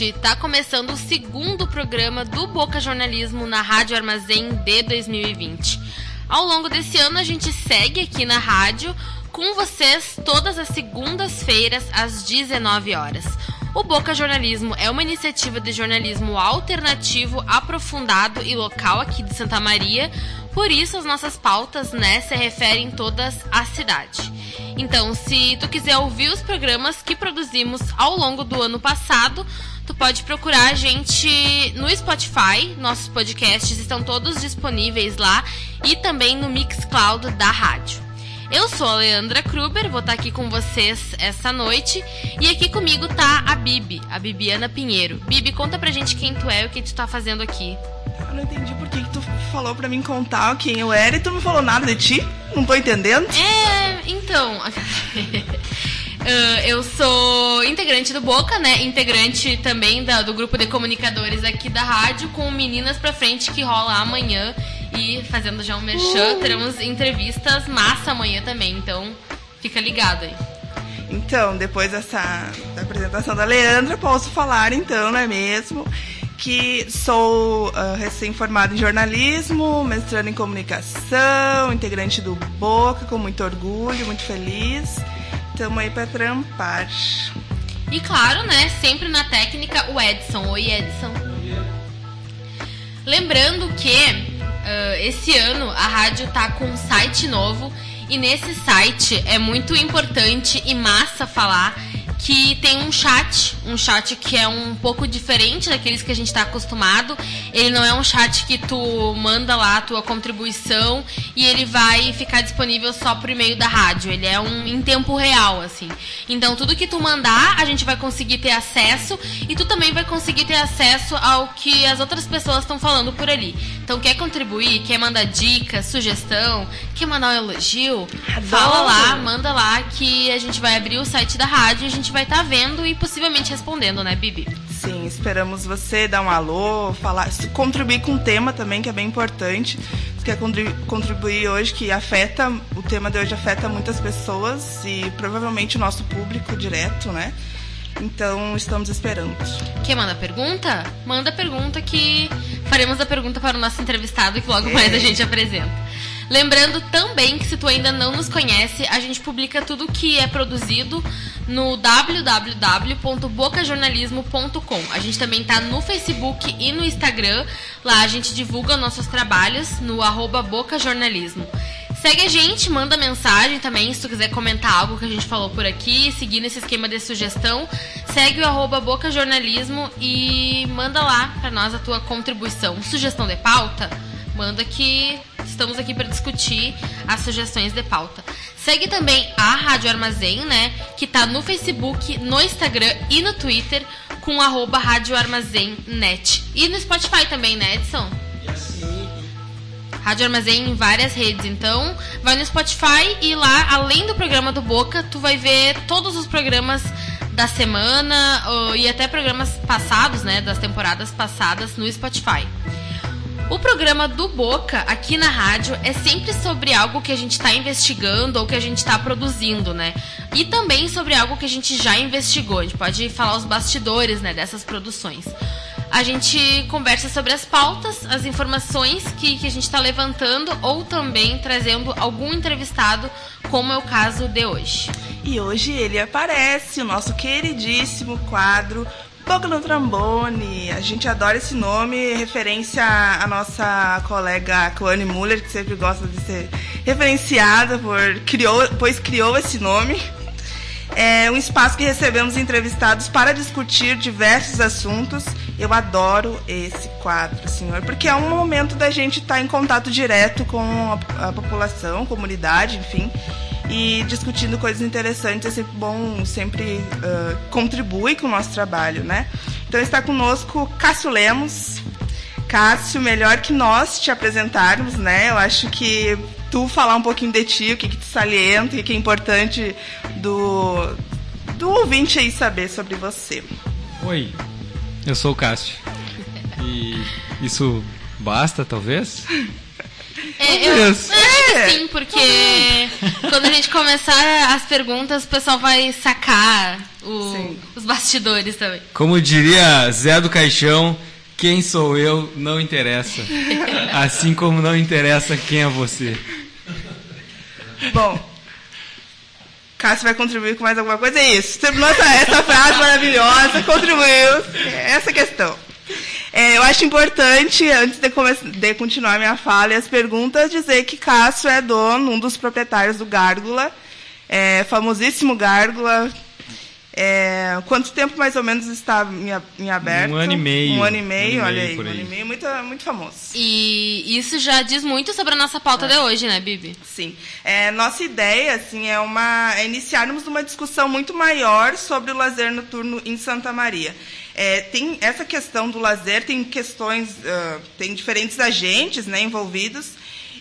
Noite, tá começando o segundo programa do Boca Jornalismo na Rádio Armazém de 2020. Ao longo desse ano a gente segue aqui na rádio com vocês todas as segundas-feiras às 19 horas. O Boca Jornalismo é uma iniciativa de jornalismo alternativo, aprofundado e local aqui de Santa Maria, por isso as nossas pautas né, se referem todas à cidade. Então, se tu quiser ouvir os programas que produzimos ao longo do ano passado, tu pode procurar a gente no Spotify, nossos podcasts estão todos disponíveis lá e também no Mixcloud da rádio. Eu sou a Leandra Kruber, vou estar aqui com vocês essa noite. E aqui comigo tá a Bibi, a Bibiana Pinheiro. Bibi, conta pra gente quem tu é e o que tu tá fazendo aqui. Eu não entendi por que, que tu falou pra mim contar quem eu era e tu não falou nada de ti. Não tô entendendo. É, então. Uh, eu sou integrante do Boca, né? Integrante também da, do grupo de comunicadores aqui da rádio, com Meninas pra Frente, que rola amanhã. E fazendo já um merchan, uh. teremos entrevistas massa amanhã também, então fica ligado aí. Então, depois dessa apresentação da Leandra, posso falar então, não é mesmo? Que sou uh, recém-formada em jornalismo, mestrando em comunicação, integrante do Boca, com muito orgulho, muito feliz. Estamos aí para trampar. E claro, né, sempre na técnica, o Edson. Oi, Edson. Lembrando que uh, esse ano a rádio tá com um site novo e nesse site é muito importante e massa falar que tem um chat, um chat que é um pouco diferente daqueles que a gente está acostumado. Ele não é um chat que tu manda lá a tua contribuição e ele vai ficar disponível só por e-mail da rádio. Ele é um em tempo real, assim. Então tudo que tu mandar, a gente vai conseguir ter acesso e tu também vai conseguir ter acesso ao que as outras pessoas estão falando por ali. Então quer contribuir, quer mandar dica, sugestão, quer mandar um elogio, Adoro. fala lá, manda lá que a gente vai abrir o site da rádio e a gente gente vai estar tá vendo e possivelmente respondendo, né, Bibi? Sim, esperamos você dar um alô, falar, contribuir com o tema também, que é bem importante. Você quer contribuir hoje, que afeta, o tema de hoje afeta muitas pessoas e provavelmente o nosso público direto, né? Então, estamos esperando. Quer manda pergunta? Manda pergunta que faremos a pergunta para o nosso entrevistado que logo é. mais a gente apresenta. Lembrando também que se tu ainda não nos conhece, a gente publica tudo que é produzido no www.bocajornalismo.com. A gente também tá no Facebook e no Instagram. Lá a gente divulga nossos trabalhos no arroba bocajornalismo. Segue a gente, manda mensagem também se tu quiser comentar algo que a gente falou por aqui, seguir nesse esquema de sugestão. Segue o arroba bocajornalismo e manda lá para nós a tua contribuição. Sugestão de pauta? Manda que estamos aqui para discutir as sugestões de pauta. Segue também a Rádio Armazém, né? Que tá no Facebook, no Instagram e no Twitter com arroba Rádio Armazém Net. E no Spotify também, né, Edson? Rádio Armazém em várias redes. Então, vai no Spotify e lá, além do programa do Boca, tu vai ver todos os programas da semana e até programas passados, né, das temporadas passadas no Spotify. O programa do Boca aqui na rádio é sempre sobre algo que a gente está investigando ou que a gente está produzindo, né? E também sobre algo que a gente já investigou. A gente pode falar os bastidores, né, dessas produções. A gente conversa sobre as pautas, as informações que, que a gente está levantando ou também trazendo algum entrevistado, como é o caso de hoje. E hoje ele aparece, o nosso queridíssimo quadro Boca no Trombone. A gente adora esse nome, referência à nossa colega Cloane Muller, que sempre gosta de ser referenciada, por, criou, pois criou esse nome. É um espaço que recebemos entrevistados para discutir diversos assuntos. Eu adoro esse quadro, senhor, porque é um momento da gente estar em contato direto com a, a população, comunidade, enfim. E discutindo coisas interessantes. É sempre bom, sempre uh, contribui com o nosso trabalho, né? Então está conosco Cássio Lemos. Cássio, melhor que nós te apresentarmos, né? Eu acho que tu falar um pouquinho de ti, o que, que te salienta, o que é importante do, do ouvinte aí saber sobre você. Oi, eu sou o Cássio. E isso basta, talvez? É, eu, eu acho que sim, porque quando a gente começar as perguntas, o pessoal vai sacar o, os bastidores também. Como diria Zé do Caixão, quem sou eu não interessa. Assim como não interessa quem é você. Bom, Cássio vai contribuir com mais alguma coisa? É isso. Terminou essa, essa frase maravilhosa, contribuiu. Essa questão. É, eu acho importante, antes de, de, continuar minha fala e as perguntas, dizer que Cássio é dono, um dos proprietários do Gárgula, é, famosíssimo Gárgula, é, quanto tempo mais ou menos está em, aberto? Um ano e meio. Um ano e meio, um olha aí, um ano e meio, muito, muito famoso. E isso já diz muito sobre a nossa pauta é. de hoje, né, Bibi? Sim. É, nossa ideia, assim, é, uma, é iniciarmos uma discussão muito maior sobre o lazer noturno em Santa Maria. É, tem essa questão do lazer, tem questões, uh, tem diferentes agentes né, envolvidos,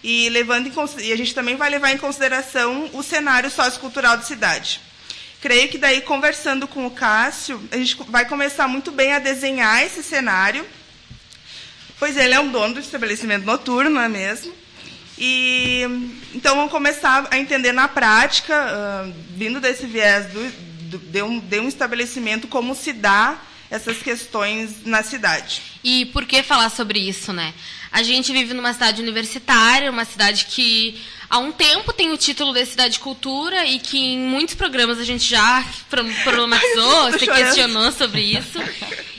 e, levando em, e a gente também vai levar em consideração o cenário sociocultural da cidade. Creio que daí, conversando com o Cássio, a gente vai começar muito bem a desenhar esse cenário, pois ele é um dono do estabelecimento noturno, não é mesmo? E então vamos começar a entender na prática, uh, vindo desse viés do, do, de, um, de um estabelecimento, como se dá essas questões na cidade. E por que falar sobre isso, né? A gente vive numa cidade universitária, uma cidade que há um tempo tem o título de cidade de cultura e que em muitos programas a gente já problematizou, se questionou sobre isso.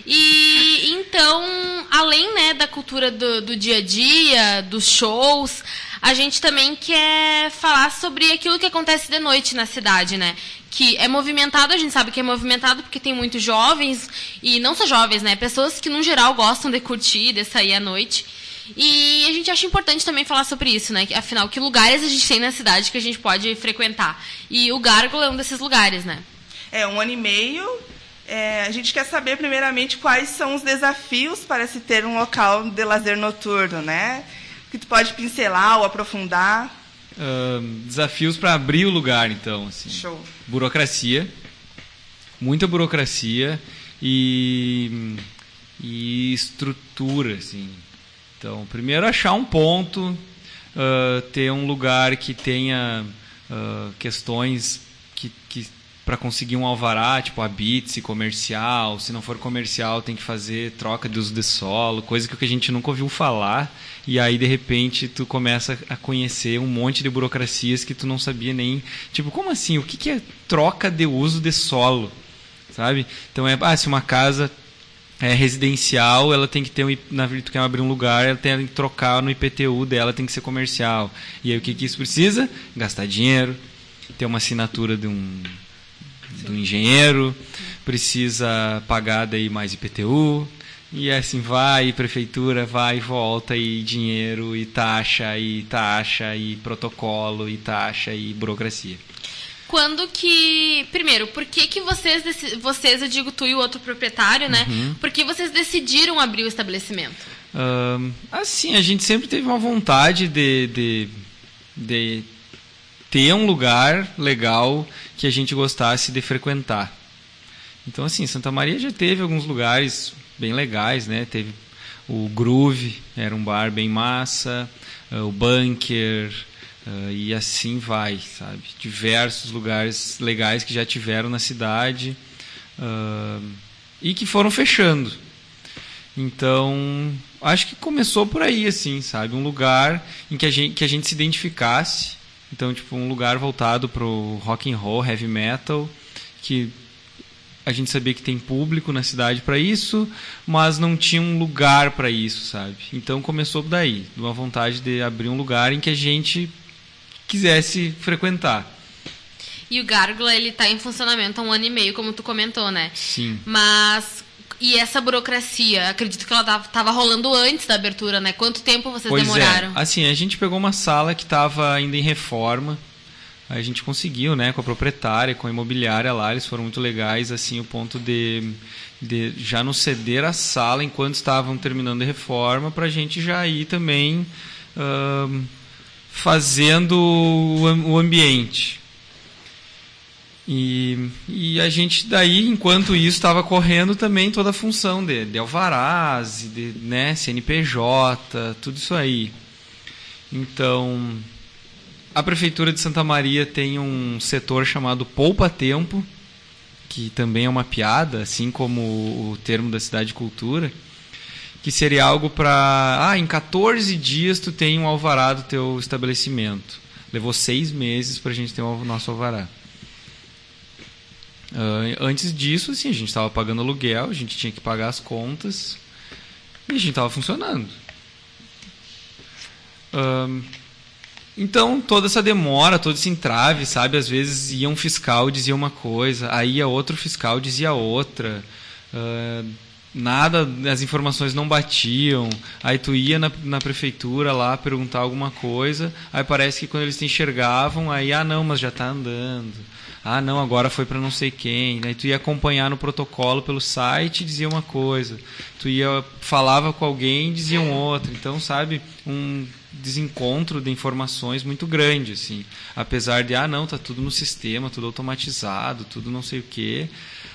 E então, além né, da cultura do, do dia a dia, dos shows, a gente também quer falar sobre aquilo que acontece de noite na cidade, né? Que é movimentado, a gente sabe que é movimentado porque tem muitos jovens, e não só jovens, né? Pessoas que, no geral, gostam de curtir, de sair à noite. E a gente acha importante também falar sobre isso, né? Afinal, que lugares a gente tem na cidade que a gente pode frequentar. E o Gárgula é um desses lugares, né? É, um ano e meio. É, a gente quer saber, primeiramente, quais são os desafios para se ter um local de lazer noturno, né? Que tu pode pincelar ou aprofundar. Uh, desafios para abrir o lugar, então. Assim. Show. Burocracia. Muita burocracia e, e estrutura, assim então, primeiro achar um ponto, uh, ter um lugar que tenha uh, questões que, que para conseguir um alvará, tipo habite comercial, se não for comercial tem que fazer troca de uso de solo, coisa que a gente nunca ouviu falar, e aí de repente tu começa a conhecer um monte de burocracias que tu não sabia nem, tipo, como assim? O que, que é troca de uso de solo? Sabe? Então é, ah, se uma casa é, residencial, ela tem que ter um, na tu quer abrir um lugar, ela tem que trocar no IPTU dela, tem que ser comercial. E aí o que, que isso precisa? Gastar dinheiro, ter uma assinatura de um, de um engenheiro, precisa pagar daí mais IPTU, e assim vai, e prefeitura vai e volta, e dinheiro, e taxa, e taxa, e protocolo, e taxa, e burocracia quando que. Primeiro, por que, que vocês, vocês, eu digo tu e o outro proprietário, né? Uhum. Por que vocês decidiram abrir o estabelecimento? Assim, a gente sempre teve uma vontade de, de, de ter um lugar legal que a gente gostasse de frequentar. Então, assim, Santa Maria já teve alguns lugares bem legais, né? Teve o Groove, era um bar bem massa, o Bunker, Uh, e assim vai, sabe? Diversos lugares legais que já tiveram na cidade uh, e que foram fechando. Então, acho que começou por aí, assim, sabe? Um lugar em que a gente, que a gente se identificasse. Então, tipo, um lugar voltado para o rock and roll, heavy metal, que a gente sabia que tem público na cidade para isso, mas não tinha um lugar para isso, sabe? Então começou daí, de uma vontade de abrir um lugar em que a gente quisesse frequentar. E o Gárgula, ele está em funcionamento há um ano e meio, como tu comentou, né? Sim. Mas e essa burocracia, acredito que ela estava rolando antes da abertura, né? Quanto tempo vocês pois demoraram? É. Assim, a gente pegou uma sala que estava ainda em reforma. a gente conseguiu, né, com a proprietária, com a imobiliária lá, eles foram muito legais, assim, o ponto de, de já nos ceder a sala enquanto estavam terminando a reforma, para a gente já ir também uh, fazendo o, ambiente. E, e, a gente daí, enquanto isso estava correndo também toda a função de, de alvarás, de né, CNPJ, tudo isso aí. Então, a Prefeitura de Santa Maria tem um setor chamado Poupa Tempo, que também é uma piada, assim como o termo da Cidade de Cultura, que seria algo para... Ah, em 14 dias tu tem um alvará do teu estabelecimento. Levou seis meses para a gente ter o nosso alvará. Uh, antes disso, assim, a gente estava pagando aluguel, a gente tinha que pagar as contas e a gente estava funcionando. Uh, então, toda essa demora, todo esse entrave, sabe? Às vezes ia um fiscal dizia uma coisa, aí ia outro fiscal dizia outra. Uh, nada, as informações não batiam. Aí tu ia na, na prefeitura lá perguntar alguma coisa, aí parece que quando eles te enxergavam, aí, ah, não, mas já está andando. Ah, não, agora foi para não sei quem. Aí tu ia acompanhar no protocolo pelo site dizia uma coisa. Tu ia falava com alguém e diziam outra. Então, sabe, um desencontro de informações muito grande, assim. Apesar de, ah, não, tá tudo no sistema, tudo automatizado, tudo não sei o quê,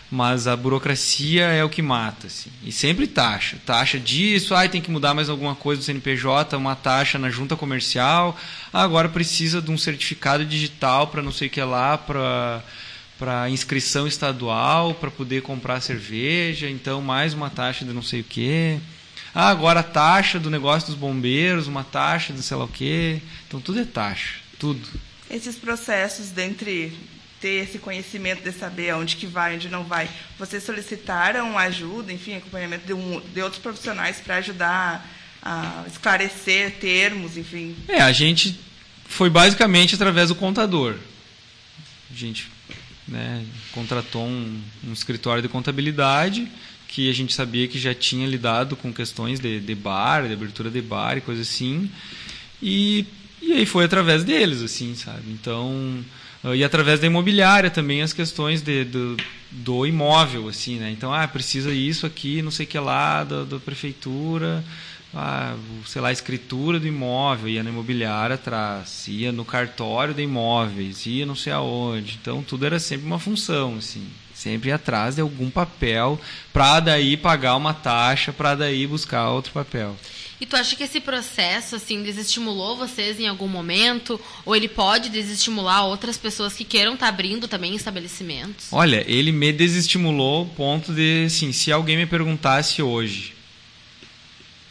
mas a burocracia é o que mata, assim. E sempre taxa. Taxa disso, ah, tem que mudar mais alguma coisa do CNPJ, uma taxa na junta comercial, ah, agora precisa de um certificado digital para não sei o que lá, para para inscrição estadual, para poder comprar cerveja, então mais uma taxa de não sei o quê. Ah, agora a taxa do negócio dos bombeiros, uma taxa de sei lá o quê. Então tudo é taxa, tudo. Esses processos dentre ter esse conhecimento de saber onde que vai, onde não vai, vocês solicitaram ajuda, enfim, acompanhamento de, um, de outros profissionais para ajudar a esclarecer termos, enfim? É, a gente foi basicamente através do contador. A gente né, contratou um, um escritório de contabilidade que a gente sabia que já tinha lidado com questões de, de bar, de abertura de bar e coisa assim. E, e aí foi através deles, assim, sabe? Então, e através da imobiliária também as questões de, do, do imóvel, assim, né? Então, ah, precisa isso aqui, não sei o que lá, da, da prefeitura, ah, sei lá, escritura do imóvel, ia na imobiliária atrás, ia no cartório de imóveis, ia não sei aonde. Então, tudo era sempre uma função, assim sempre atrás de algum papel para daí pagar uma taxa, para daí buscar outro papel. E tu acha que esse processo assim desestimulou vocês em algum momento ou ele pode desestimular outras pessoas que queiram estar tá abrindo também estabelecimentos? Olha, ele me desestimulou ao ponto de assim, se alguém me perguntasse hoje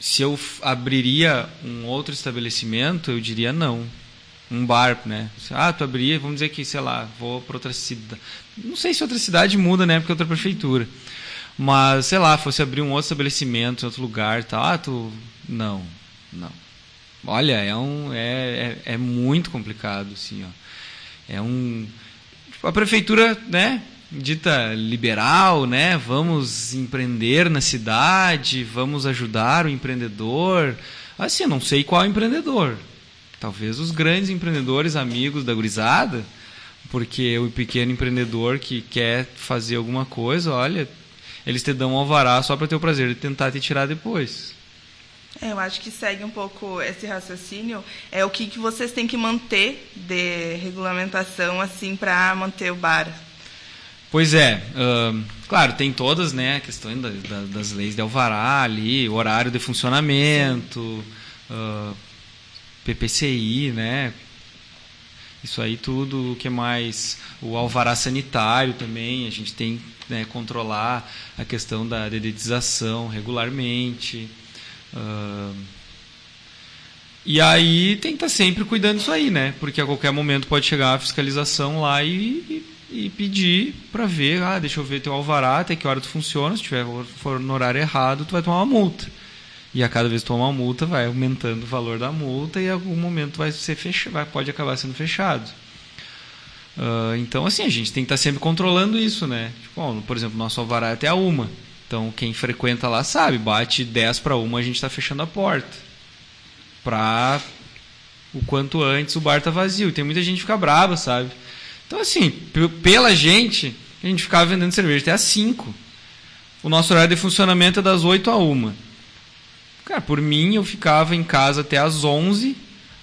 se eu abriria um outro estabelecimento, eu diria não um bar, né? Ah, tu abriria, vamos dizer que, sei lá, vou para outra cidade. Não sei se outra cidade muda, né? Porque é outra prefeitura. Mas, sei lá, fosse abrir um outro estabelecimento em outro lugar tal. Ah, tu. Não, não. Olha, é, um, é, é, é muito complicado, assim, ó. É um. A prefeitura, né? Dita liberal, né? Vamos empreender na cidade, vamos ajudar o empreendedor. Assim, eu não sei qual empreendedor talvez os grandes empreendedores amigos da gurizada, porque o pequeno empreendedor que quer fazer alguma coisa, olha, eles te dão um alvará só para ter o prazer de tentar te tirar depois. Eu acho que segue um pouco esse raciocínio. É o que, que vocês têm que manter de regulamentação assim para manter o bar. Pois é, uh, claro, tem todas, né, a questão da, da, das leis de alvará ali, horário de funcionamento, uh, PPCI, né? Isso aí tudo, o que mais? O alvará sanitário também, a gente tem né, controlar a questão da dedetização regularmente. Uh, e aí tem que estar tá sempre cuidando disso aí, né? Porque a qualquer momento pode chegar a fiscalização lá e, e, pedir para ver, ah, deixa eu ver teu alvará, até que hora tu funciona, se tiver for no horário errado, tu vai tomar uma multa. E a cada vez que toma uma multa, vai aumentando o valor da multa e em algum momento vai ser fechado, vai, pode acabar sendo fechado. Uh, então, assim, a gente tem que estar tá sempre controlando isso, né? Tipo, bom, por exemplo, nosso alvará é até a uma. Então, quem frequenta lá sabe, bate 10 para uma, a gente está fechando a porta. Para o quanto antes o bar tá vazio. Tem muita gente que fica brava, sabe? Então, assim, pela gente, a gente ficava vendendo cerveja até às 5. O nosso horário de funcionamento é das 8 a 1. Cara, por mim, eu ficava em casa até às 11,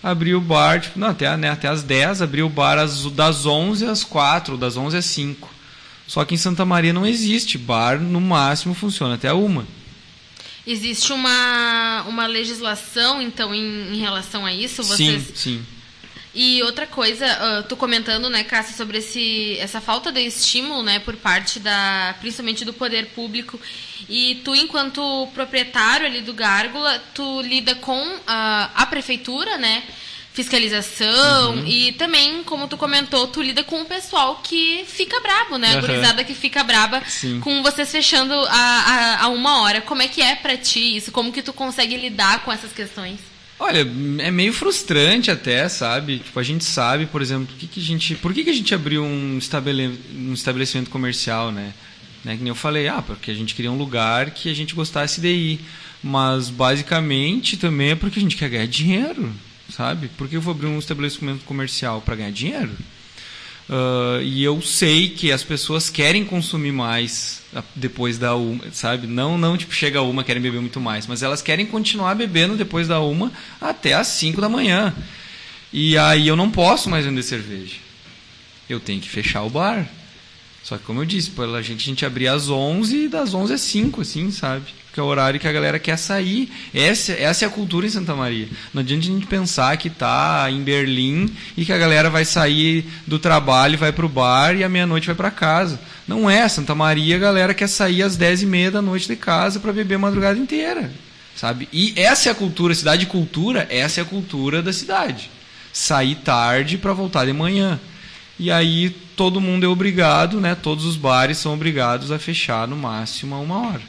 abria o bar, tipo, não, até, né, até às 10, abria o bar às, das 11 às 4, das 11 às 5. Só que em Santa Maria não existe. Bar, no máximo, funciona até a 1. Existe uma, uma legislação, então, em, em relação a isso? Vocês... Sim, sim. E outra coisa, uh, tu comentando, né, Cássia, sobre esse, essa falta de estímulo, né, por parte da, principalmente do poder público. E tu, enquanto proprietário ali do Gárgula, tu lida com uh, a prefeitura, né, fiscalização uhum. e também, como tu comentou, tu lida com o pessoal que fica brabo, né, a uhum. gurizada que fica braba Sim. com vocês fechando a, a, a uma hora. Como é que é para ti isso? Como que tu consegue lidar com essas questões? Olha, é meio frustrante até, sabe? Tipo, a gente sabe, por exemplo, que que a gente, por que, que a gente abriu um, estabele, um estabelecimento comercial, né? né? Que nem eu falei, ah, porque a gente queria um lugar que a gente gostasse de ir. Mas, basicamente, também é porque a gente quer ganhar dinheiro, sabe? Por que eu vou abrir um estabelecimento comercial para ganhar dinheiro? Uh, e eu sei que as pessoas querem consumir mais depois da uma, sabe? Não, não tipo chega uma querem beber muito mais, mas elas querem continuar bebendo depois da uma até as 5 da manhã. E aí eu não posso mais vender cerveja. Eu tenho que fechar o bar. Só que como eu disse, pela gente a gente abria às 11 e das 11 às 5, assim, sabe? que é o horário que a galera quer sair. Essa, essa é a cultura em Santa Maria. Não adianta a gente pensar que está em Berlim e que a galera vai sair do trabalho, vai para o bar e à meia-noite vai para casa. Não é. Santa Maria, a galera quer sair às dez e meia da noite de casa para beber a madrugada inteira. Sabe? E essa é a cultura, cidade cultura, essa é a cultura da cidade. Sair tarde para voltar de manhã. E aí todo mundo é obrigado, né? Todos os bares são obrigados a fechar no máximo a uma hora.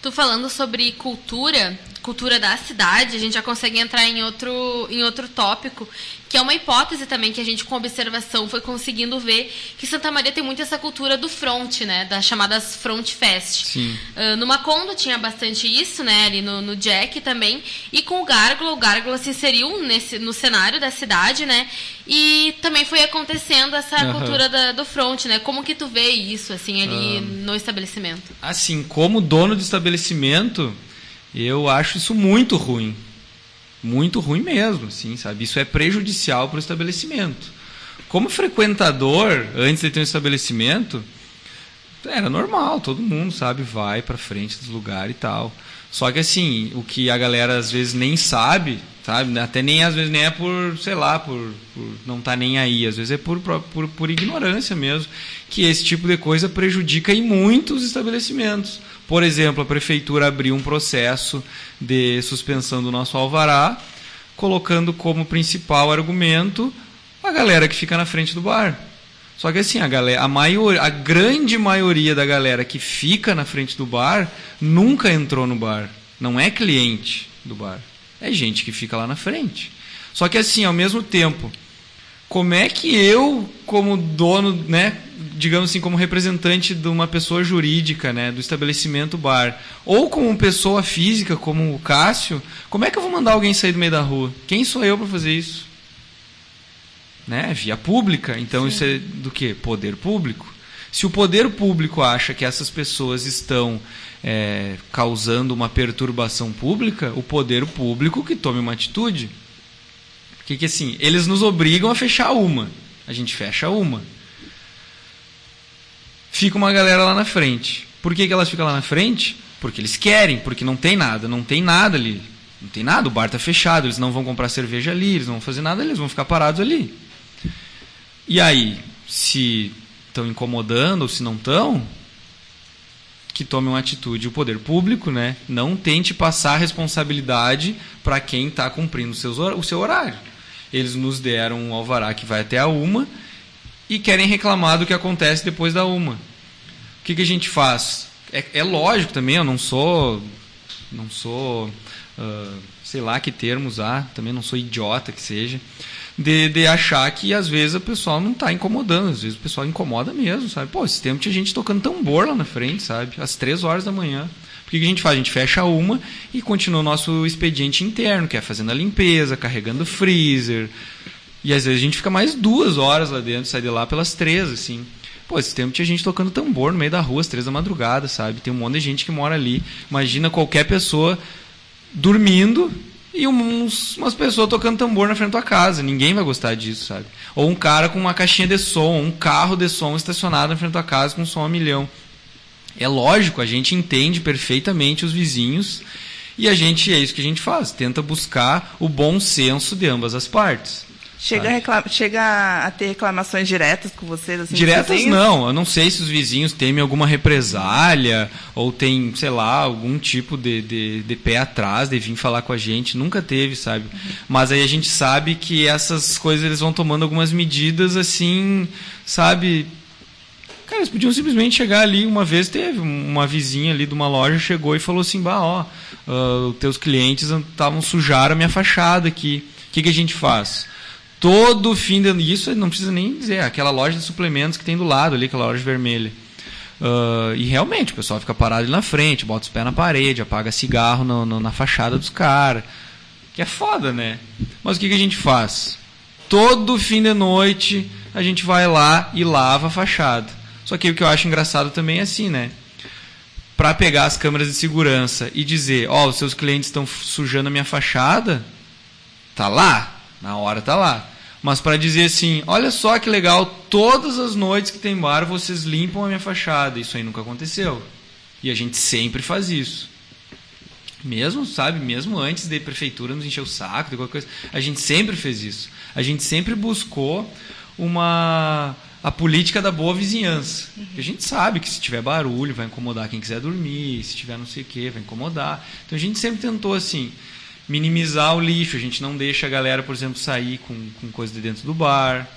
Tu falando sobre cultura, cultura da cidade, a gente já consegue entrar em outro, em outro tópico, que é uma hipótese também que a gente, com observação, foi conseguindo ver que Santa Maria tem muito essa cultura do front, né? Das chamadas front fest. Sim. Uh, no Macondo tinha bastante isso, né? Ali no, no Jack também. E com o Gárgula, o Gárgula se inseriu nesse, no cenário da cidade, né? E também foi acontecendo essa uhum. cultura da, do front, né? Como que tu vê isso, assim, ali uhum. no estabelecimento? Assim, como dono do estabelecimento, eu acho isso muito ruim muito ruim mesmo, assim, sabe? Isso é prejudicial para o estabelecimento. Como frequentador, antes de ter um estabelecimento, era normal, todo mundo, sabe, vai para frente dos lugares e tal. Só que assim, o que a galera às vezes nem sabe, sabe, até nem às vezes nem é por, sei lá, por, por não estar tá nem aí, às vezes é por, por, por ignorância mesmo, que esse tipo de coisa prejudica em muitos estabelecimentos. Por exemplo, a prefeitura abriu um processo de suspensão do nosso alvará, colocando como principal argumento a galera que fica na frente do bar. Só que assim, a, galera, a, maior, a grande maioria da galera que fica na frente do bar nunca entrou no bar. Não é cliente do bar. É gente que fica lá na frente. Só que assim, ao mesmo tempo, como é que eu, como dono, né, digamos assim, como representante de uma pessoa jurídica, né, do estabelecimento bar, ou como pessoa física, como o Cássio, como é que eu vou mandar alguém sair do meio da rua? Quem sou eu para fazer isso? Né? Via pública, então Sim. isso é do que? Poder público. Se o poder público acha que essas pessoas estão é, causando uma perturbação pública, o poder público que tome uma atitude. Porque que assim, eles nos obrigam a fechar uma. A gente fecha uma fica uma galera lá na frente. Por que, que elas ficam lá na frente? Porque eles querem, porque não tem nada, não tem nada ali. Não tem nada, o bar está fechado, eles não vão comprar cerveja ali, eles não vão fazer nada eles vão ficar parados ali. E aí, se estão incomodando ou se não estão, que tome uma atitude o poder público, né? Não tente passar a responsabilidade para quem está cumprindo o seu, o seu horário. Eles nos deram um alvará que vai até a uma e querem reclamar do que acontece depois da uma. O que, que a gente faz? É, é lógico também, eu não sou, não sou, uh, sei lá que termo usar, também não sou idiota que seja, de, de achar que às vezes o pessoal não está incomodando, às vezes o pessoal incomoda mesmo, sabe? Pô, esse tempo tinha gente tocando tambor lá na frente, sabe? Às três horas da manhã. O que a gente faz? A gente fecha uma e continua o nosso expediente interno, que é fazendo a limpeza, carregando o freezer. E às vezes a gente fica mais duas horas lá dentro, sai de lá pelas três, assim. Pô, esse tempo tinha gente tocando tambor no meio da rua, às três da madrugada, sabe? Tem um monte de gente que mora ali. Imagina qualquer pessoa dormindo e uns, umas pessoas tocando tambor na frente da tua casa. Ninguém vai gostar disso, sabe? Ou um cara com uma caixinha de som, um carro de som estacionado na frente da tua casa com som a milhão. É lógico, a gente entende perfeitamente os vizinhos e a gente é isso que a gente faz, tenta buscar o bom senso de ambas as partes. Chega, a, reclama, chega a ter reclamações diretas com vocês? Assim, diretas não. Eu não sei se os vizinhos temem alguma represália ou tem, sei lá, algum tipo de, de, de, pé atrás de vir falar com a gente. Nunca teve, sabe? Uhum. Mas aí a gente sabe que essas coisas eles vão tomando algumas medidas assim, sabe? Cara, eles podiam simplesmente chegar ali. Uma vez teve uma vizinha ali de uma loja chegou e falou assim: Bah, ó, uh, os teus clientes estavam sujar a minha fachada aqui. O que, que a gente faz? Todo fim de isso não precisa nem dizer, aquela loja de suplementos que tem do lado ali, aquela loja vermelha. Uh, e realmente, o pessoal fica parado ali na frente, bota os pés na parede, apaga cigarro no, no, na fachada dos caras. Que é foda, né? Mas o que, que a gente faz? Todo fim de noite a gente vai lá e lava a fachada. Só que o que eu acho engraçado também é assim, né? Para pegar as câmeras de segurança e dizer, ó, oh, os seus clientes estão sujando a minha fachada, tá lá, na hora tá lá. Mas para dizer assim, olha só que legal, todas as noites que tem bar vocês limpam a minha fachada. Isso aí nunca aconteceu. E a gente sempre faz isso. Mesmo, sabe, mesmo antes da prefeitura nos encher o saco, de qualquer coisa, a gente sempre fez isso. A gente sempre buscou uma a política da boa vizinhança. Uhum. A gente sabe que se tiver barulho vai incomodar quem quiser dormir, se tiver não sei o que vai incomodar. Então a gente sempre tentou assim, minimizar o lixo. A gente não deixa a galera, por exemplo, sair com, com coisa de dentro do bar,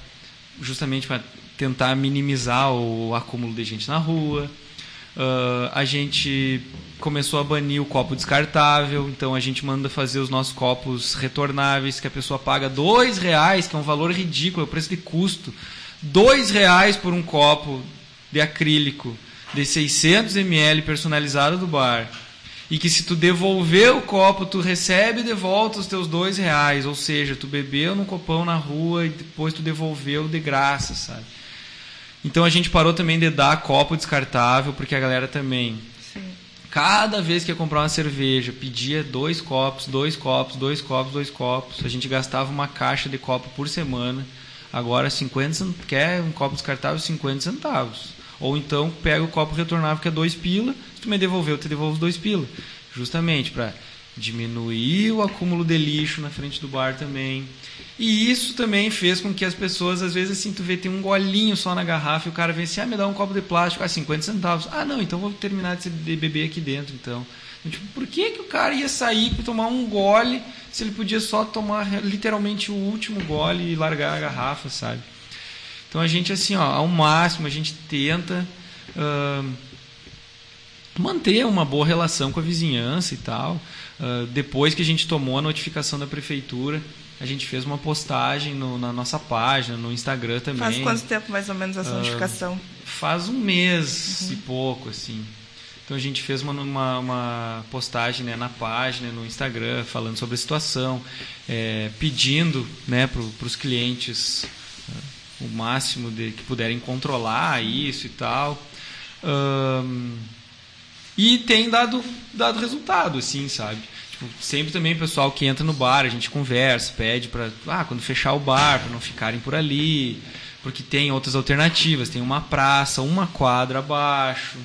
justamente para tentar minimizar o acúmulo de gente na rua. Uh, a gente começou a banir o copo descartável, então a gente manda fazer os nossos copos retornáveis, que a pessoa paga dois reais, que é um valor ridículo, é o preço de custo. Dois reais por um copo de acrílico de 600 ml personalizado do bar e que se tu devolver o copo, tu recebe de volta os teus dois reais. Ou seja, tu bebeu num copão na rua e depois tu devolveu de graça, sabe? Então a gente parou também de dar copo descartável, porque a galera também. Sim. Cada vez que ia comprar uma cerveja, pedia dois copos, dois copos, dois copos, dois copos. A gente gastava uma caixa de copo por semana. Agora 50 quer um copo descartável 50 centavos. Ou então pega o copo retornável que é dois pila, se tu me devolveu, eu te devolvo os dois pila. Justamente para diminuir o acúmulo de lixo na frente do bar também. E isso também fez com que as pessoas, às vezes, assim, tu vê, tem um golinho só na garrafa e o cara vem assim, ah, me dá um copo de plástico, ah, 50 centavos. Ah, não, então vou terminar de beber aqui dentro, então. então. Tipo, por que, que o cara ia sair para tomar um gole se ele podia só tomar literalmente o último gole e largar a garrafa, sabe? Então a gente, assim, ó, ao máximo, a gente tenta uh, manter uma boa relação com a vizinhança e tal. Uh, depois que a gente tomou a notificação da prefeitura, a gente fez uma postagem no, na nossa página, no Instagram também. Faz quanto tempo mais ou menos essa uh, notificação? Faz um mês uhum. e pouco, assim. Então a gente fez uma, uma, uma postagem né, na página, no Instagram, falando sobre a situação, é, pedindo né, para os clientes o máximo de que puderem controlar isso e tal. Um, e tem dado, dado resultado, assim, sabe? Tipo, sempre também o pessoal que entra no bar, a gente conversa, pede para, ah, quando fechar o bar, para não ficarem por ali, porque tem outras alternativas, tem uma praça, uma quadra abaixo.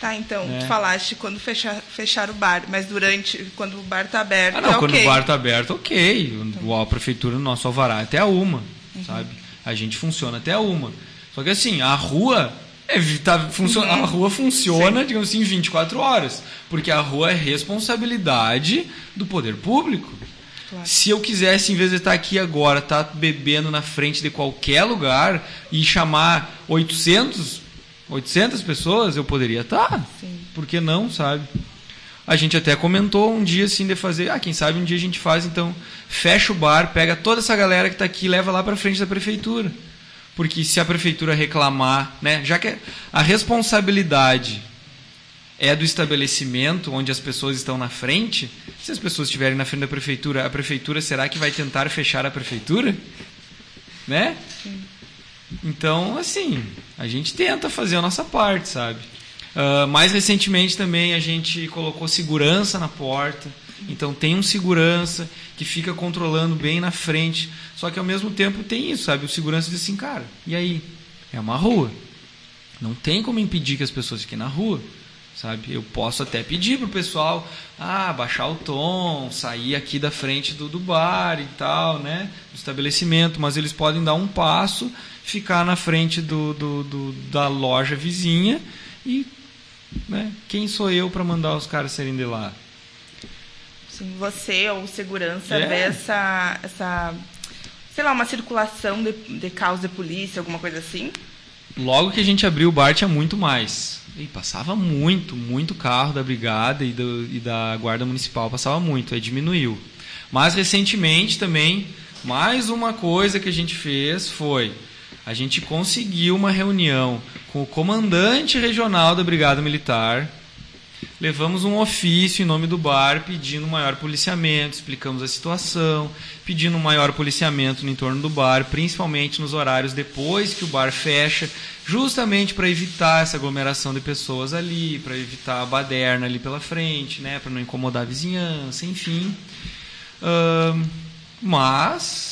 Tá, então, né? tu falaste quando fechar, fechar o bar, mas durante, quando o bar tá aberto, ah, não, é quando okay. o bar tá aberto, ok. Então. A prefeitura, no nosso alvará, até a uma, uhum. sabe? A gente funciona até uma. Só que assim, a rua é, tá, funciona, a rua funciona, Sim. digamos assim, 24 horas. Porque a rua é responsabilidade do poder público. Claro. Se eu quisesse, em vez de estar aqui agora, estar tá bebendo na frente de qualquer lugar e chamar 800, 800 pessoas, eu poderia estar. Sim. Por que não, sabe? A gente até comentou um dia assim de fazer, ah, quem sabe um dia a gente faz, então fecha o bar, pega toda essa galera que está aqui e leva lá para frente da prefeitura. Porque se a prefeitura reclamar, né, já que a responsabilidade é do estabelecimento onde as pessoas estão na frente, se as pessoas estiverem na frente da prefeitura, a prefeitura será que vai tentar fechar a prefeitura? Né? Então, assim, a gente tenta fazer a nossa parte, sabe? Uh, mais recentemente também a gente colocou segurança na porta. Então tem um segurança que fica controlando bem na frente. Só que ao mesmo tempo tem isso, sabe? O segurança diz assim, cara, e aí? É uma rua. Não tem como impedir que as pessoas fiquem na rua sabe? Eu posso até pedir pro pessoal, ah, baixar o tom, sair aqui da frente do, do bar e tal, né? Do estabelecimento, mas eles podem dar um passo, ficar na frente do, do, do da loja vizinha e, né? Quem sou eu para mandar os caras serem de lá? Sim, você ou segurança é. vê essa, sei lá, uma circulação de, de carros de polícia, alguma coisa assim? Logo que a gente abriu o bar tinha muito mais e passava muito, muito carro da brigada e, do, e da guarda municipal, passava muito, aí diminuiu. Mas recentemente também, mais uma coisa que a gente fez foi a gente conseguiu uma reunião com o comandante regional da Brigada Militar, levamos um ofício em nome do bar pedindo maior policiamento, explicamos a situação, pedindo maior policiamento no entorno do bar, principalmente nos horários depois que o bar fecha, justamente para evitar essa aglomeração de pessoas ali, para evitar a baderna ali pela frente, né, para não incomodar a vizinhança, enfim. Uh, mas,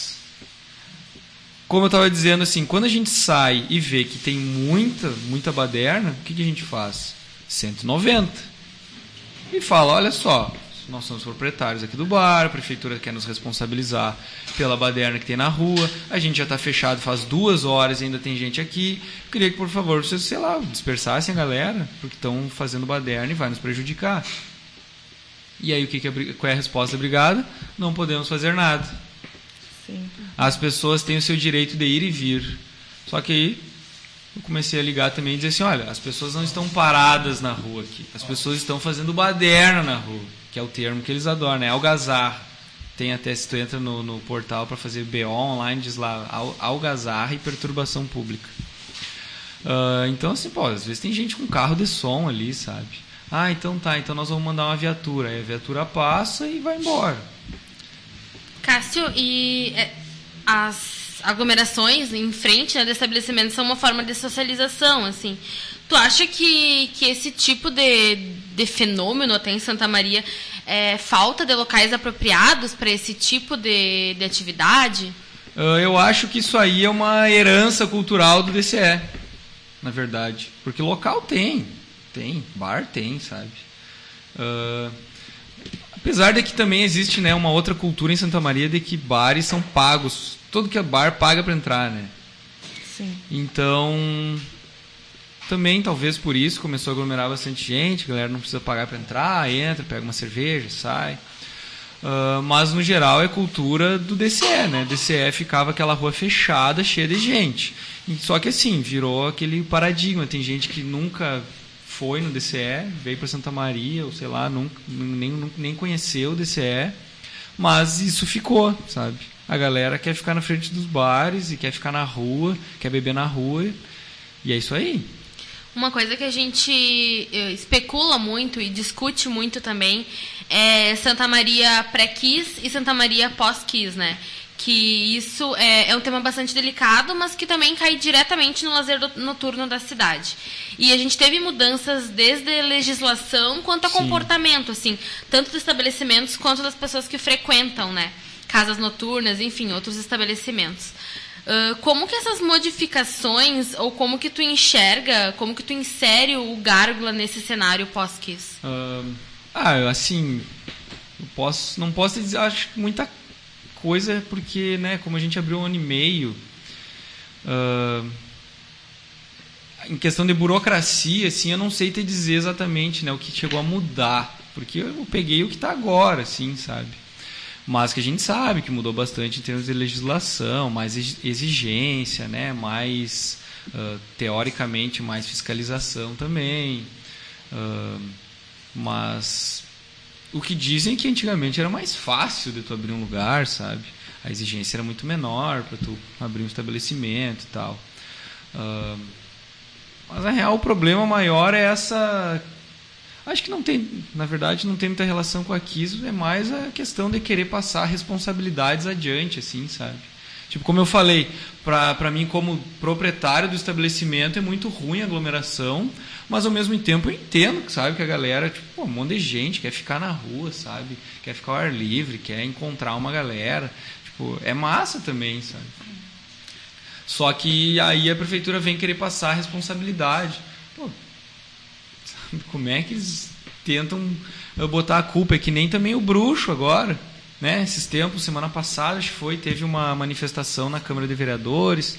como eu estava dizendo, assim, quando a gente sai e vê que tem muita, muita baderna, o que, que a gente faz? 190 e fala: olha só, nós somos proprietários aqui do bar, a prefeitura quer nos responsabilizar pela baderna que tem na rua, a gente já está fechado faz duas horas e ainda tem gente aqui. Queria que, por favor, vocês, sei lá, dispersassem a galera, porque estão fazendo baderna e vai nos prejudicar. E aí, o que, que qual é a resposta da brigada? Não podemos fazer nada. As pessoas têm o seu direito de ir e vir. Só que aí eu comecei a ligar também e dizer assim, olha, as pessoas não estão paradas na rua aqui, as pessoas estão fazendo baderna na rua, que é o termo que eles adoram, né? Algazar. Tem até, se tu entra no, no portal para fazer BO online, diz lá, algazarra e perturbação pública. Uh, então, assim, pô, às vezes tem gente com carro de som ali, sabe? Ah, então tá, então nós vamos mandar uma viatura. Aí a viatura passa e vai embora. Cássio, e é, as aglomerações em frente né, do estabelecimento são uma forma de socialização, assim. Tu acha que, que esse tipo de, de fenômeno até em Santa Maria é falta de locais apropriados para esse tipo de, de atividade? Uh, eu acho que isso aí é uma herança cultural do DCE, na verdade. Porque local tem, tem, bar tem, sabe? Uh, apesar de que também existe né, uma outra cultura em Santa Maria de que bares são pagos todo que é bar paga para entrar, né? Sim. Então, também talvez por isso começou a aglomerar bastante gente, a galera não precisa pagar para entrar, entra, pega uma cerveja, sai. Uh, mas no geral é cultura do DCE, né? DCE ficava aquela rua fechada, cheia de gente. Só que assim, virou aquele paradigma. Tem gente que nunca foi no DCE, veio para Santa Maria, ou sei lá, nunca, nem, nem conheceu o DCE, mas isso ficou, sabe? a galera quer ficar na frente dos bares e quer ficar na rua, quer beber na rua. E é isso aí. Uma coisa que a gente eh, especula muito e discute muito também é Santa Maria pré-Kiss e Santa Maria pós-Kiss, né? Que isso é, é, um tema bastante delicado, mas que também cai diretamente no lazer do, noturno da cidade. E a gente teve mudanças desde legislação quanto a Sim. comportamento, assim, tanto dos estabelecimentos quanto das pessoas que frequentam, né? casas noturnas, enfim, outros estabelecimentos. Uh, como que essas modificações, ou como que tu enxerga, como que tu insere o Gárgula nesse cenário pós-Kiss? Uh, ah, assim, posso, não posso dizer, acho muita coisa, porque, né, como a gente abriu um ano e meio, uh, em questão de burocracia, assim, eu não sei te dizer exatamente, né, o que chegou a mudar, porque eu peguei o que está agora, assim, sabe? mas que a gente sabe que mudou bastante em termos de legislação, mais exigência, né? mais uh, teoricamente mais fiscalização também. Uh, mas o que dizem é que antigamente era mais fácil de tu abrir um lugar, sabe? A exigência era muito menor para tu abrir um estabelecimento e tal. Uh, mas na real o problema maior é essa Acho que não tem, na verdade, não tem muita relação com aquilo, é mais a questão de querer passar responsabilidades adiante, assim, sabe? Tipo, como eu falei, para mim, como proprietário do estabelecimento, é muito ruim a aglomeração, mas ao mesmo tempo eu entendo, sabe, que a galera, tipo, pô, um monte de gente quer ficar na rua, sabe? Quer ficar ao ar livre, quer encontrar uma galera. Tipo, é massa também, sabe? Só que aí a prefeitura vem querer passar a responsabilidade. Pô, sabe, como é que eles tentam botar a culpa? É que nem também o bruxo agora né, esses tempos, semana passada, acho que foi, teve uma manifestação na Câmara de Vereadores,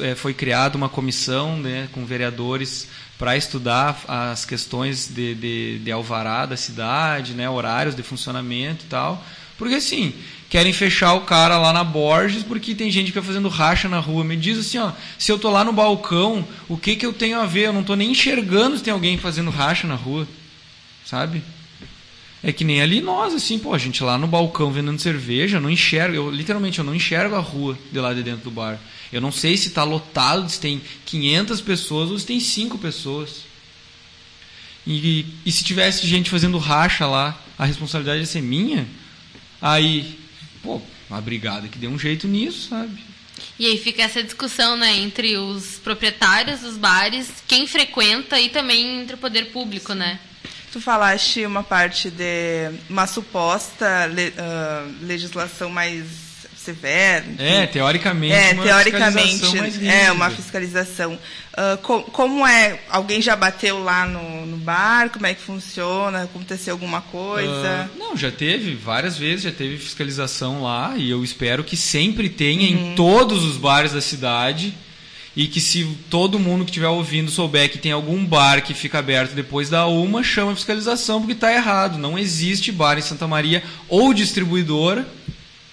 é, foi criada uma comissão né, com vereadores para estudar as questões de, de, de, alvará da cidade, né, horários de funcionamento e tal. Porque assim, querem fechar o cara lá na Borges porque tem gente que vai fazendo racha na rua. Me diz assim, ó, se eu tô lá no balcão, o que que eu tenho a ver? Eu não tô nem enxergando se tem alguém fazendo racha na rua. Sabe? É que nem ali nós, assim, pô, a gente lá no balcão vendendo cerveja, não enxerga, eu literalmente eu não enxergo a rua de lá de dentro do bar. Eu não sei se está lotado, se tem 500 pessoas ou se tem 5 pessoas. E, e se tivesse gente fazendo racha lá, a responsabilidade ia ser minha? Aí, pô, a brigada que dê um jeito nisso, sabe? E aí fica essa discussão, né, entre os proprietários dos bares, quem frequenta e também entre o poder público, né? Tu falaste uma parte de uma suposta le, uh, legislação mais severa. É, teoricamente. É, uma teoricamente, é uma fiscalização. Uh, com, como é? Alguém já bateu lá no, no, bar? Como é que funciona? Aconteceu alguma coisa? Uh, não, já teve várias vezes, já teve fiscalização lá e eu espero que sempre tenha uhum. em todos os bares da cidade e que se todo mundo que estiver ouvindo souber que tem algum bar que fica aberto depois da uma, chama a fiscalização porque está errado. Não existe bar em Santa Maria ou distribuidora,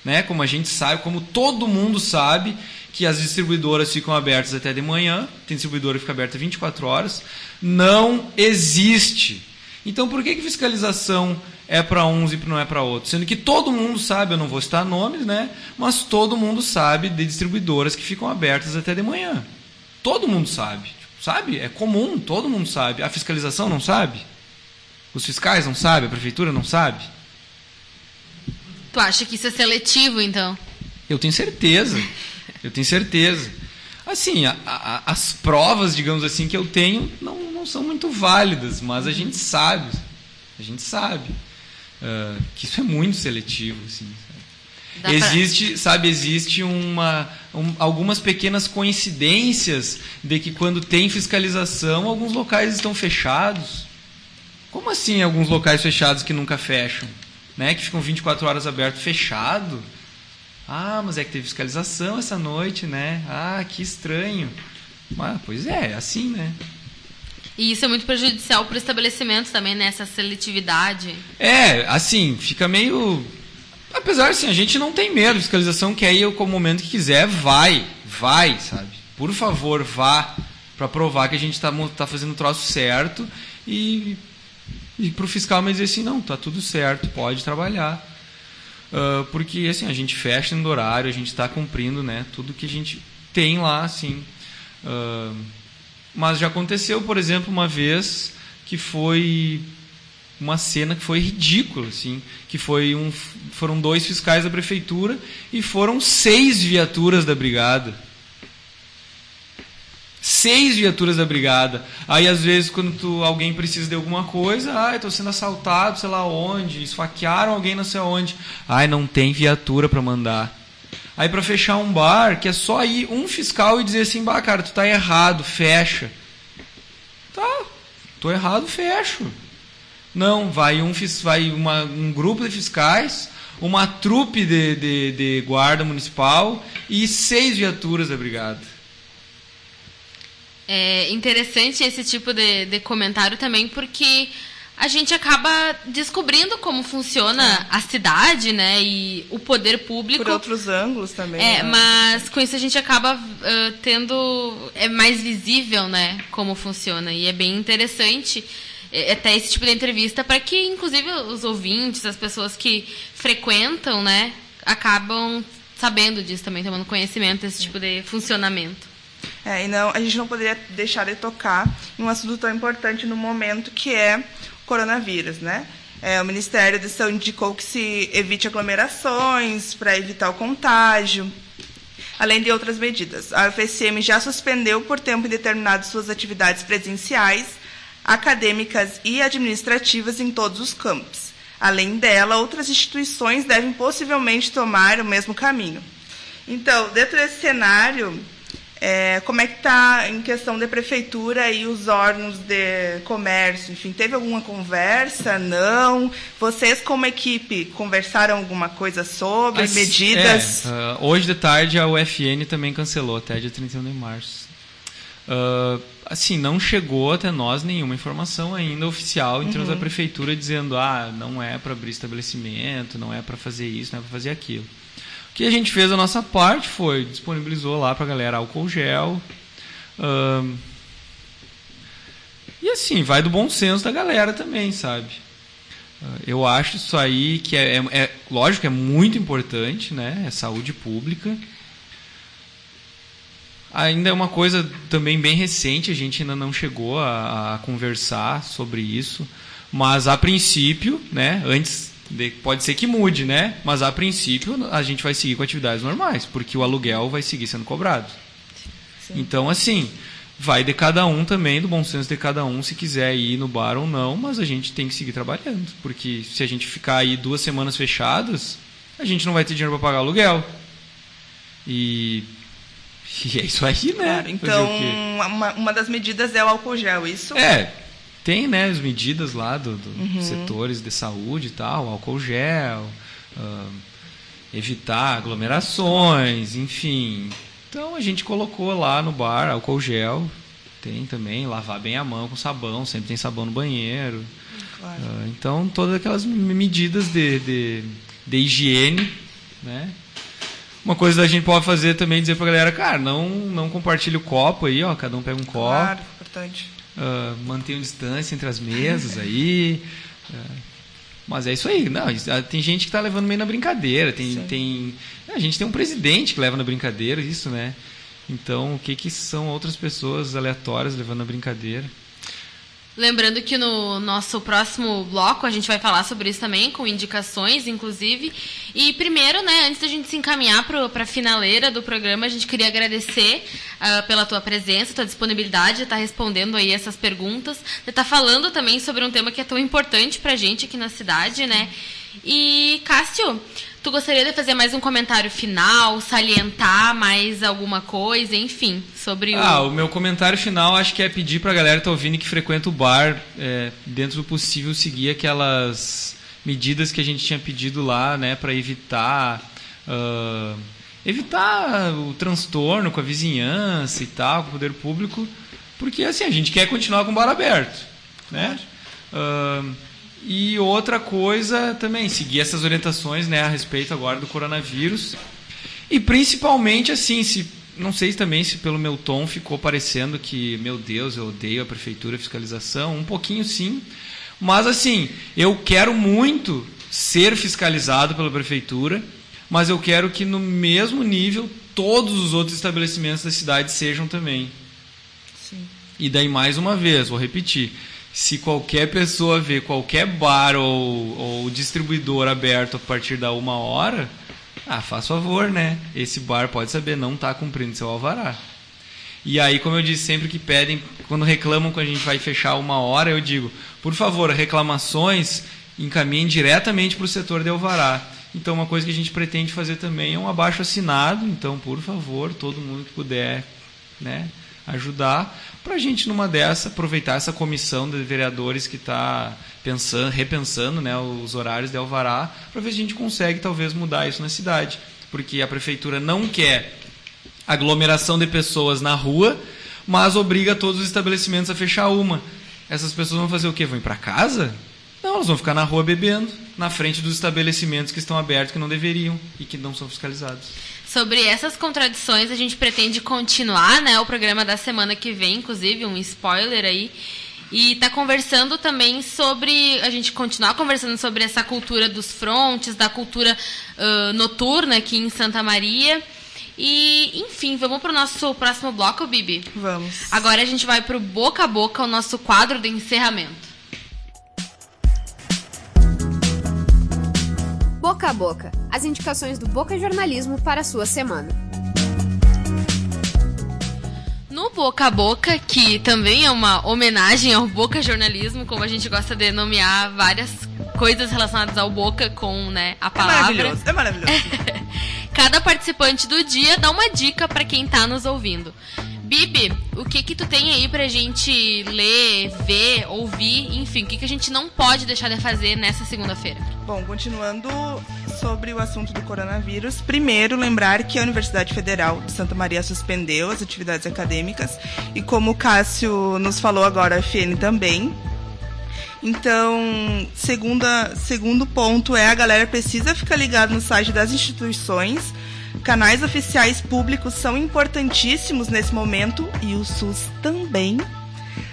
né? Como a gente sabe, como todo mundo sabe que as distribuidoras ficam abertas até de manhã, tem distribuidora que fica aberta 24 horas, não existe. Então por que, que fiscalização é para uns e não é para outros? Sendo que todo mundo sabe, eu não vou citar nomes, né? Mas todo mundo sabe de distribuidoras que ficam abertas até de manhã. Todo mundo sabe. Sabe? É comum, todo mundo sabe. A fiscalização não sabe? Os fiscais não sabem? A prefeitura não sabe? Tu acha que isso é seletivo, então? Eu tenho certeza. Eu tenho certeza. Assim, a, a, as provas, digamos assim, que eu tenho não, não são muito válidas, mas a gente sabe. A gente sabe. Uh, que isso é muito seletivo, assim. Sabe? Existe, pra... sabe, existe uma, um, algumas pequenas coincidências de que quando tem fiscalização, alguns locais estão fechados. Como assim alguns locais fechados que nunca fecham? Né? Que ficam 24 horas abertos, fechado? Ah, mas é que teve fiscalização essa noite, né? Ah, que estranho. Mas, pois é, é assim, né? E isso é muito prejudicial para o estabelecimento também, né? Essa seletividade. É, assim, fica meio. Apesar assim, a gente não tem medo. Fiscalização quer ir com o momento que quiser, vai, vai, sabe? Por favor, vá para provar que a gente está tá fazendo o troço certo e, e para o fiscal me dizer assim, não, tá tudo certo, pode trabalhar. Uh, porque assim, a gente fecha no horário, a gente está cumprindo né, tudo que a gente tem lá, assim. Uh, mas já aconteceu, por exemplo, uma vez que foi uma cena que foi ridícula, assim, que foi um, foram dois fiscais da prefeitura e foram seis viaturas da brigada. Seis viaturas da brigada. Aí, às vezes, quando tu, alguém precisa de alguma coisa, ah, estou sendo assaltado, sei lá onde, esfaquearam alguém não sei onde. Ai, não tem viatura para mandar. Aí para fechar um bar, que é só ir um fiscal e dizer assim, bah, cara, tu tá errado, fecha. Tá, tô errado, fecho. Não, vai um vai uma, um grupo de fiscais, uma trupe de, de, de guarda municipal e seis viaturas da brigada. É interessante esse tipo de, de comentário também, porque a gente acaba descobrindo como funciona é. a cidade, né? E o poder público. Por outros ângulos também. É, né? mas com isso a gente acaba uh, tendo. É mais visível, né? Como funciona. E é bem interessante é, até esse tipo de entrevista para que, inclusive, os ouvintes, as pessoas que frequentam, né? Acabam sabendo disso também, tomando conhecimento desse tipo de funcionamento. É, e não, a gente não poderia deixar de tocar em um assunto tão importante no momento que é coronavírus, né? É, o Ministério da Saúde indicou que se evite aglomerações para evitar o contágio, além de outras medidas. A UFSM já suspendeu por tempo indeterminado suas atividades presenciais, acadêmicas e administrativas em todos os campos. Além dela, outras instituições devem possivelmente tomar o mesmo caminho. Então, dentro desse cenário, é, como é que está em questão da prefeitura e os órgãos de comércio? Enfim, teve alguma conversa? Não? Vocês, como equipe, conversaram alguma coisa sobre As, medidas? É, uh, hoje de tarde a UFN também cancelou até dia 31 de março. Uh, assim, não chegou até nós nenhuma informação ainda oficial em termos uhum. da prefeitura dizendo ah, não é para abrir estabelecimento, não é para fazer isso, não é para fazer aquilo que a gente fez a nossa parte foi disponibilizou lá para a galera álcool gel. E assim, vai do bom senso da galera também, sabe? Eu acho isso aí que é, é, é, lógico, é muito importante, né? É saúde pública. Ainda é uma coisa também bem recente, a gente ainda não chegou a, a conversar sobre isso, mas a princípio, né? Antes Pode ser que mude, né? Mas a princípio a gente vai seguir com atividades normais, porque o aluguel vai seguir sendo cobrado. Sim. Então, assim, vai de cada um também, do bom senso de cada um, se quiser ir no bar ou não, mas a gente tem que seguir trabalhando. Porque se a gente ficar aí duas semanas fechadas, a gente não vai ter dinheiro para pagar aluguel. E e é isso aí, né? Então, uma, uma das medidas é o álcool gel, isso? É, tem né, as medidas lá dos do uhum. setores de saúde e tal, álcool gel, uh, evitar aglomerações, enfim. Então a gente colocou lá no bar álcool gel, tem também, lavar bem a mão com sabão, sempre tem sabão no banheiro. Claro. Uh, então todas aquelas medidas de, de, de higiene, né? Uma coisa que a gente pode fazer também é dizer pra galera, cara, não, não compartilhe o copo aí, ó, cada um pega um copo. Claro, importante uh, mantenham distância entre as mesas aí. Uh, mas é isso aí. Não, ah, tem gente que está levando meio na brincadeira. Tem, tem, a gente tem um presidente que leva na brincadeira isso, né? Então, o que, que são outras pessoas aleatórias levando na brincadeira? Lembrando que no nosso próximo bloco a gente vai falar sobre isso também, com indicações, inclusive. E primeiro, né, antes da gente se encaminhar para a finaleira do programa, a gente queria agradecer uh, pela tua presença, tua disponibilidade de estar tá respondendo aí essas perguntas, de estar tá falando também sobre um tema que é tão importante para a gente aqui na cidade, né? E, Cássio, Tu gostaria de fazer mais um comentário final, salientar mais alguma coisa, enfim, sobre o. Ah, o meu comentário final acho que é pedir pra galera que tá ouvindo que frequenta o bar, é, dentro do possível, seguir aquelas medidas que a gente tinha pedido lá, né, para evitar. Uh, evitar o transtorno com a vizinhança e tal, com o poder público, porque assim, a gente quer continuar com o bar aberto, né? Uh, e outra coisa também, seguir essas orientações né, a respeito agora do coronavírus. E principalmente assim, se não sei também se pelo meu tom ficou parecendo que, meu Deus, eu odeio a prefeitura a fiscalização, um pouquinho sim. Mas assim, eu quero muito ser fiscalizado pela prefeitura, mas eu quero que no mesmo nível todos os outros estabelecimentos da cidade sejam também. Sim. E daí mais uma vez, vou repetir, se qualquer pessoa vê qualquer bar ou, ou distribuidor aberto a partir da uma hora, ah, faz favor, né? Esse bar pode saber, não está cumprindo seu alvará. E aí, como eu disse, sempre que pedem, quando reclamam que a gente vai fechar uma hora, eu digo, por favor, reclamações encaminhem diretamente para o setor de alvará. Então, uma coisa que a gente pretende fazer também é um abaixo assinado. Então, por favor, todo mundo que puder, né, ajudar para a gente numa dessa aproveitar essa comissão de vereadores que está pensando, repensando, né, os horários de alvará, para ver se a gente consegue talvez mudar isso na cidade, porque a prefeitura não quer aglomeração de pessoas na rua, mas obriga todos os estabelecimentos a fechar uma. Essas pessoas vão fazer o quê? Vão ir para casa? Não, elas vão ficar na rua bebendo, na frente dos estabelecimentos que estão abertos que não deveriam e que não são fiscalizados. Sobre essas contradições, a gente pretende continuar, né, o programa da semana que vem, inclusive, um spoiler aí. E tá conversando também sobre. A gente continuar conversando sobre essa cultura dos frontes, da cultura uh, noturna aqui em Santa Maria. E, enfim, vamos para o nosso próximo bloco, Bibi? Vamos. Agora a gente vai para o Boca a Boca, o nosso quadro de encerramento. Boca a Boca, as indicações do Boca Jornalismo para a sua semana. No Boca a Boca, que também é uma homenagem ao Boca Jornalismo, como a gente gosta de nomear várias coisas relacionadas ao Boca com né, a palavra. É maravilhoso, é maravilhoso. Cada participante do dia dá uma dica para quem está nos ouvindo. Bibi, o que que tu tem aí pra gente ler, ver, ouvir, enfim, o que que a gente não pode deixar de fazer nessa segunda-feira? Bom, continuando sobre o assunto do coronavírus, primeiro lembrar que a Universidade Federal de Santa Maria suspendeu as atividades acadêmicas e como o Cássio nos falou agora, a FN também. Então, segunda, segundo ponto é a galera precisa ficar ligada no site das instituições Canais oficiais públicos são importantíssimos nesse momento e o SUS também.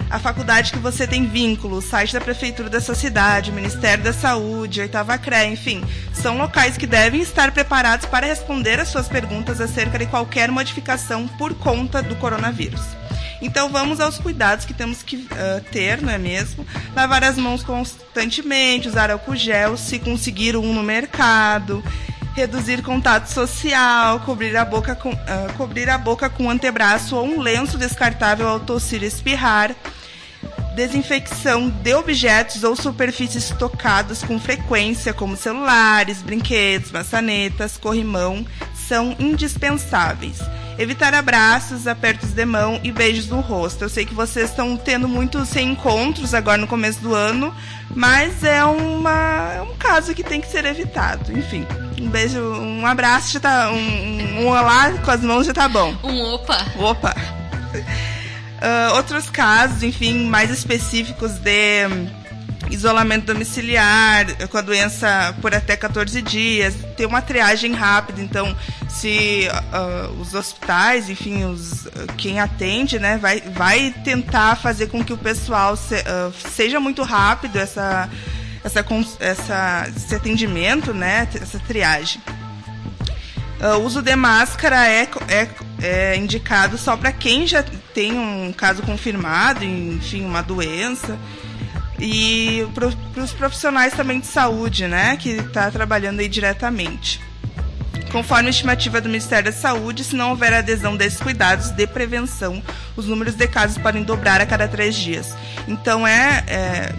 A faculdade que você tem vínculo, o site da prefeitura da sua cidade, o Ministério da Saúde, Oitava CRE, enfim, são locais que devem estar preparados para responder às suas perguntas acerca de qualquer modificação por conta do coronavírus. Então vamos aos cuidados que temos que uh, ter, não é mesmo? Lavar as mãos constantemente, usar álcool gel, se conseguir um no mercado, reduzir contato social, cobrir a boca com, uh, cobrir a boca com um antebraço ou um lenço descartável ao tossir e espirrar, desinfecção de objetos ou superfícies tocadas com frequência, como celulares, brinquedos, maçanetas, corrimão, são indispensáveis. Evitar abraços, apertos de mão e beijos no rosto. Eu sei que vocês estão tendo muitos encontros agora no começo do ano, mas é, uma, é um caso que tem que ser evitado. Enfim, um beijo, um abraço já tá. Um, um olá com as mãos já tá bom. Um opa. Opa. Uh, outros casos, enfim, mais específicos de isolamento domiciliar com a doença por até 14 dias, ter uma triagem rápida. Então, se uh, os hospitais, enfim, os, quem atende, né, vai, vai tentar fazer com que o pessoal se, uh, seja muito rápido essa, essa, essa, esse atendimento, né, essa triagem. O uso de máscara é, é, é indicado só para quem já tem um caso confirmado, enfim, uma doença e para os profissionais também de saúde, né, que está trabalhando aí diretamente. Conforme a estimativa do Ministério da Saúde, se não houver adesão desses cuidados de prevenção, os números de casos podem dobrar a cada três dias. Então é, é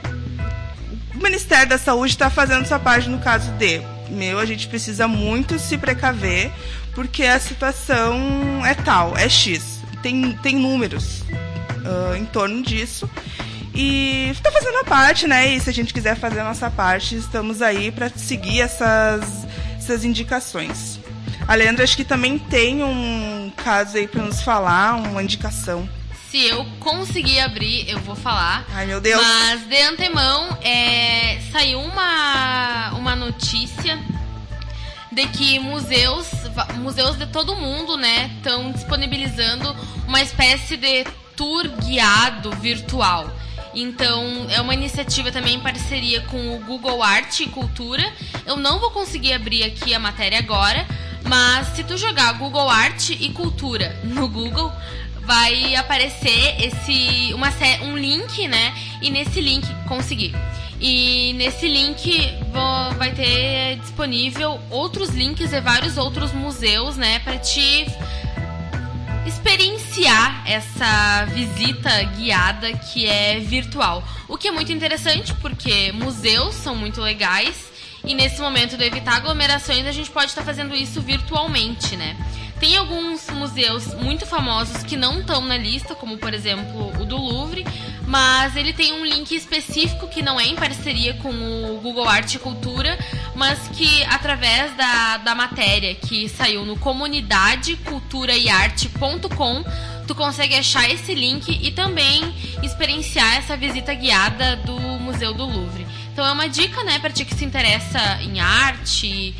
o Ministério da Saúde está fazendo sua parte no caso de meu, a gente precisa muito se precaver porque a situação é tal, é X, tem, tem números uh, em torno disso e está fazendo a parte, né? E se a gente quiser fazer a nossa parte, estamos aí para seguir essas, essas indicações. A Leandra, acho que também tem um caso aí para nos falar, uma indicação. Se eu conseguir abrir, eu vou falar. Ai, meu Deus. Mas, de antemão, é, saiu uma, uma notícia de que museus, museus de todo mundo, né, estão disponibilizando uma espécie de tour guiado virtual. Então, é uma iniciativa também em parceria com o Google Arte e Cultura. Eu não vou conseguir abrir aqui a matéria agora, mas se tu jogar Google Arte e Cultura no Google, vai aparecer esse uma um link, né? E nesse link conseguir. E nesse link vai ter disponível outros links de vários outros museus, né, para te experienciar essa visita guiada que é virtual. O que é muito interessante porque museus são muito legais e nesse momento de evitar aglomerações a gente pode estar fazendo isso virtualmente, né? Tem alguns museus muito famosos que não estão na lista, como por exemplo o do Louvre, mas ele tem um link específico que não é em parceria com o Google Arte e Cultura, mas que através da, da matéria que saiu no comunidadeculturaiarte.com tu consegue achar esse link e também experienciar essa visita guiada do Museu do Louvre. Então é uma dica, né, para ti que se interessa em arte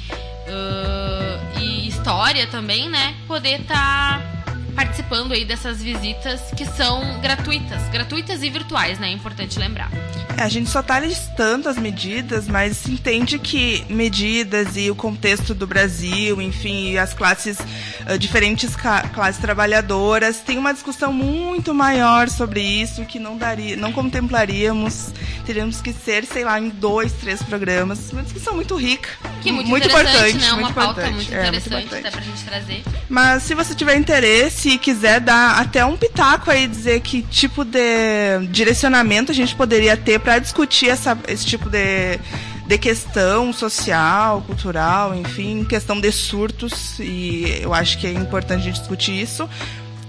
uh, e história também, né, poder estar tá participando aí dessas visitas que são gratuitas, gratuitas e virtuais, né? É importante lembrar. É, a gente só está listando as medidas, mas entende que medidas e o contexto do Brasil, enfim, as classes uh, diferentes classes trabalhadoras. Tem uma discussão muito maior sobre isso que não daria, não contemplaríamos. Teríamos que ser, sei lá, em dois, três programas. Uma discussão muito rica. Que muito, muito importante, né? Uma muito pauta importante. muito É, muito interessante importante. até pra gente trazer. Mas se você tiver interesse e quiser dar até um pitaco aí, dizer que tipo de direcionamento a gente poderia ter para discutir essa, esse tipo de, de questão social, cultural, enfim, questão de surtos, e eu acho que é importante a gente discutir isso.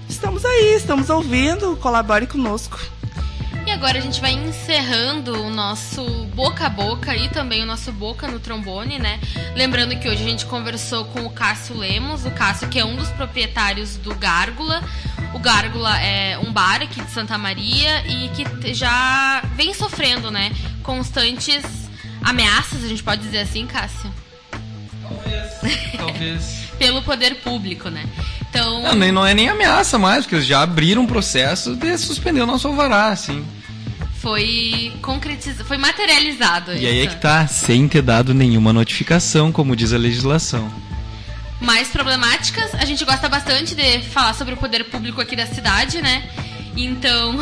Estamos aí, estamos ouvindo, colabore conosco. E agora a gente vai encerrando o nosso boca a boca e também o nosso boca no trombone, né? Lembrando que hoje a gente conversou com o Cássio Lemos, o Cássio que é um dos proprietários do Gárgula. O Gárgula é um bar aqui de Santa Maria e que já vem sofrendo, né? Constantes ameaças, a gente pode dizer assim, Cássio? Talvez. Pelo poder público, né? Então. Não, nem, não é nem ameaça mais, porque eles já abriram um processo de suspender o nosso alvará, assim. Foi concretizado, foi materializado. E aí é que tá, sem ter dado nenhuma notificação, como diz a legislação. mais problemáticas. A gente gosta bastante de falar sobre o poder público aqui da cidade, né? Então,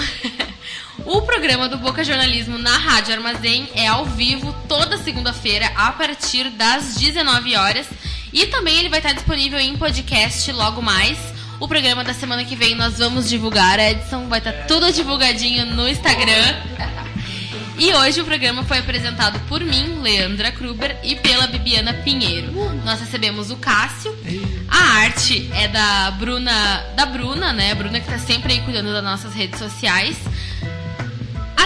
o programa do Boca Jornalismo na Rádio Armazém é ao vivo toda segunda-feira a partir das 19 horas e também ele vai estar disponível em podcast logo mais. O programa da semana que vem nós vamos divulgar, Edson, vai estar tudo divulgadinho no Instagram. E hoje o programa foi apresentado por mim, Leandra Kruber, e pela Bibiana Pinheiro. Nós recebemos o Cássio. A arte é da Bruna, da Bruna, né? A Bruna que tá sempre aí cuidando das nossas redes sociais.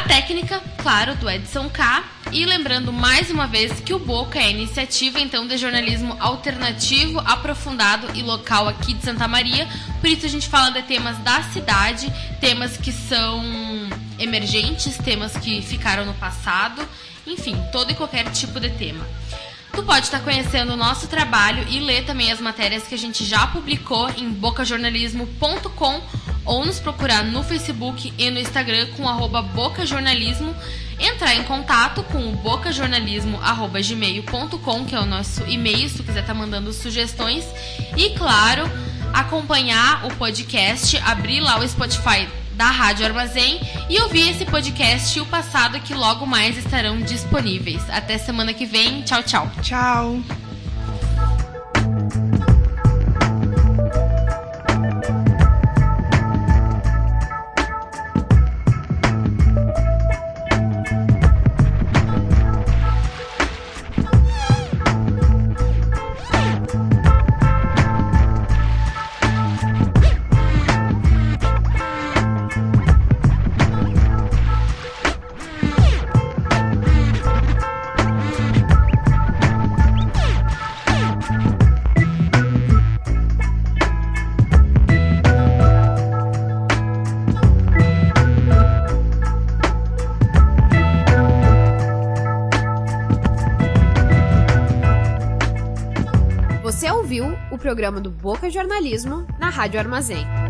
A técnica, claro, do Edson K. E lembrando mais uma vez que o Boca é a iniciativa então de jornalismo alternativo, aprofundado e local aqui de Santa Maria. Por isso a gente fala de temas da cidade, temas que são emergentes, temas que ficaram no passado, enfim, todo e qualquer tipo de tema. Tu pode estar conhecendo o nosso trabalho e ler também as matérias que a gente já publicou em bocajornalismo.com ou nos procurar no Facebook e no Instagram com arroba bocajornalismo, entrar em contato com o bocajornalismo.gmail.com, que é o nosso e-mail, se tu quiser estar mandando sugestões, e claro, acompanhar o podcast, abrir lá o Spotify da Rádio Armazém e ouvir esse podcast e o passado que logo mais estarão disponíveis. Até semana que vem. Tchau, tchau. Tchau! Programa do Boca Jornalismo na Rádio Armazém.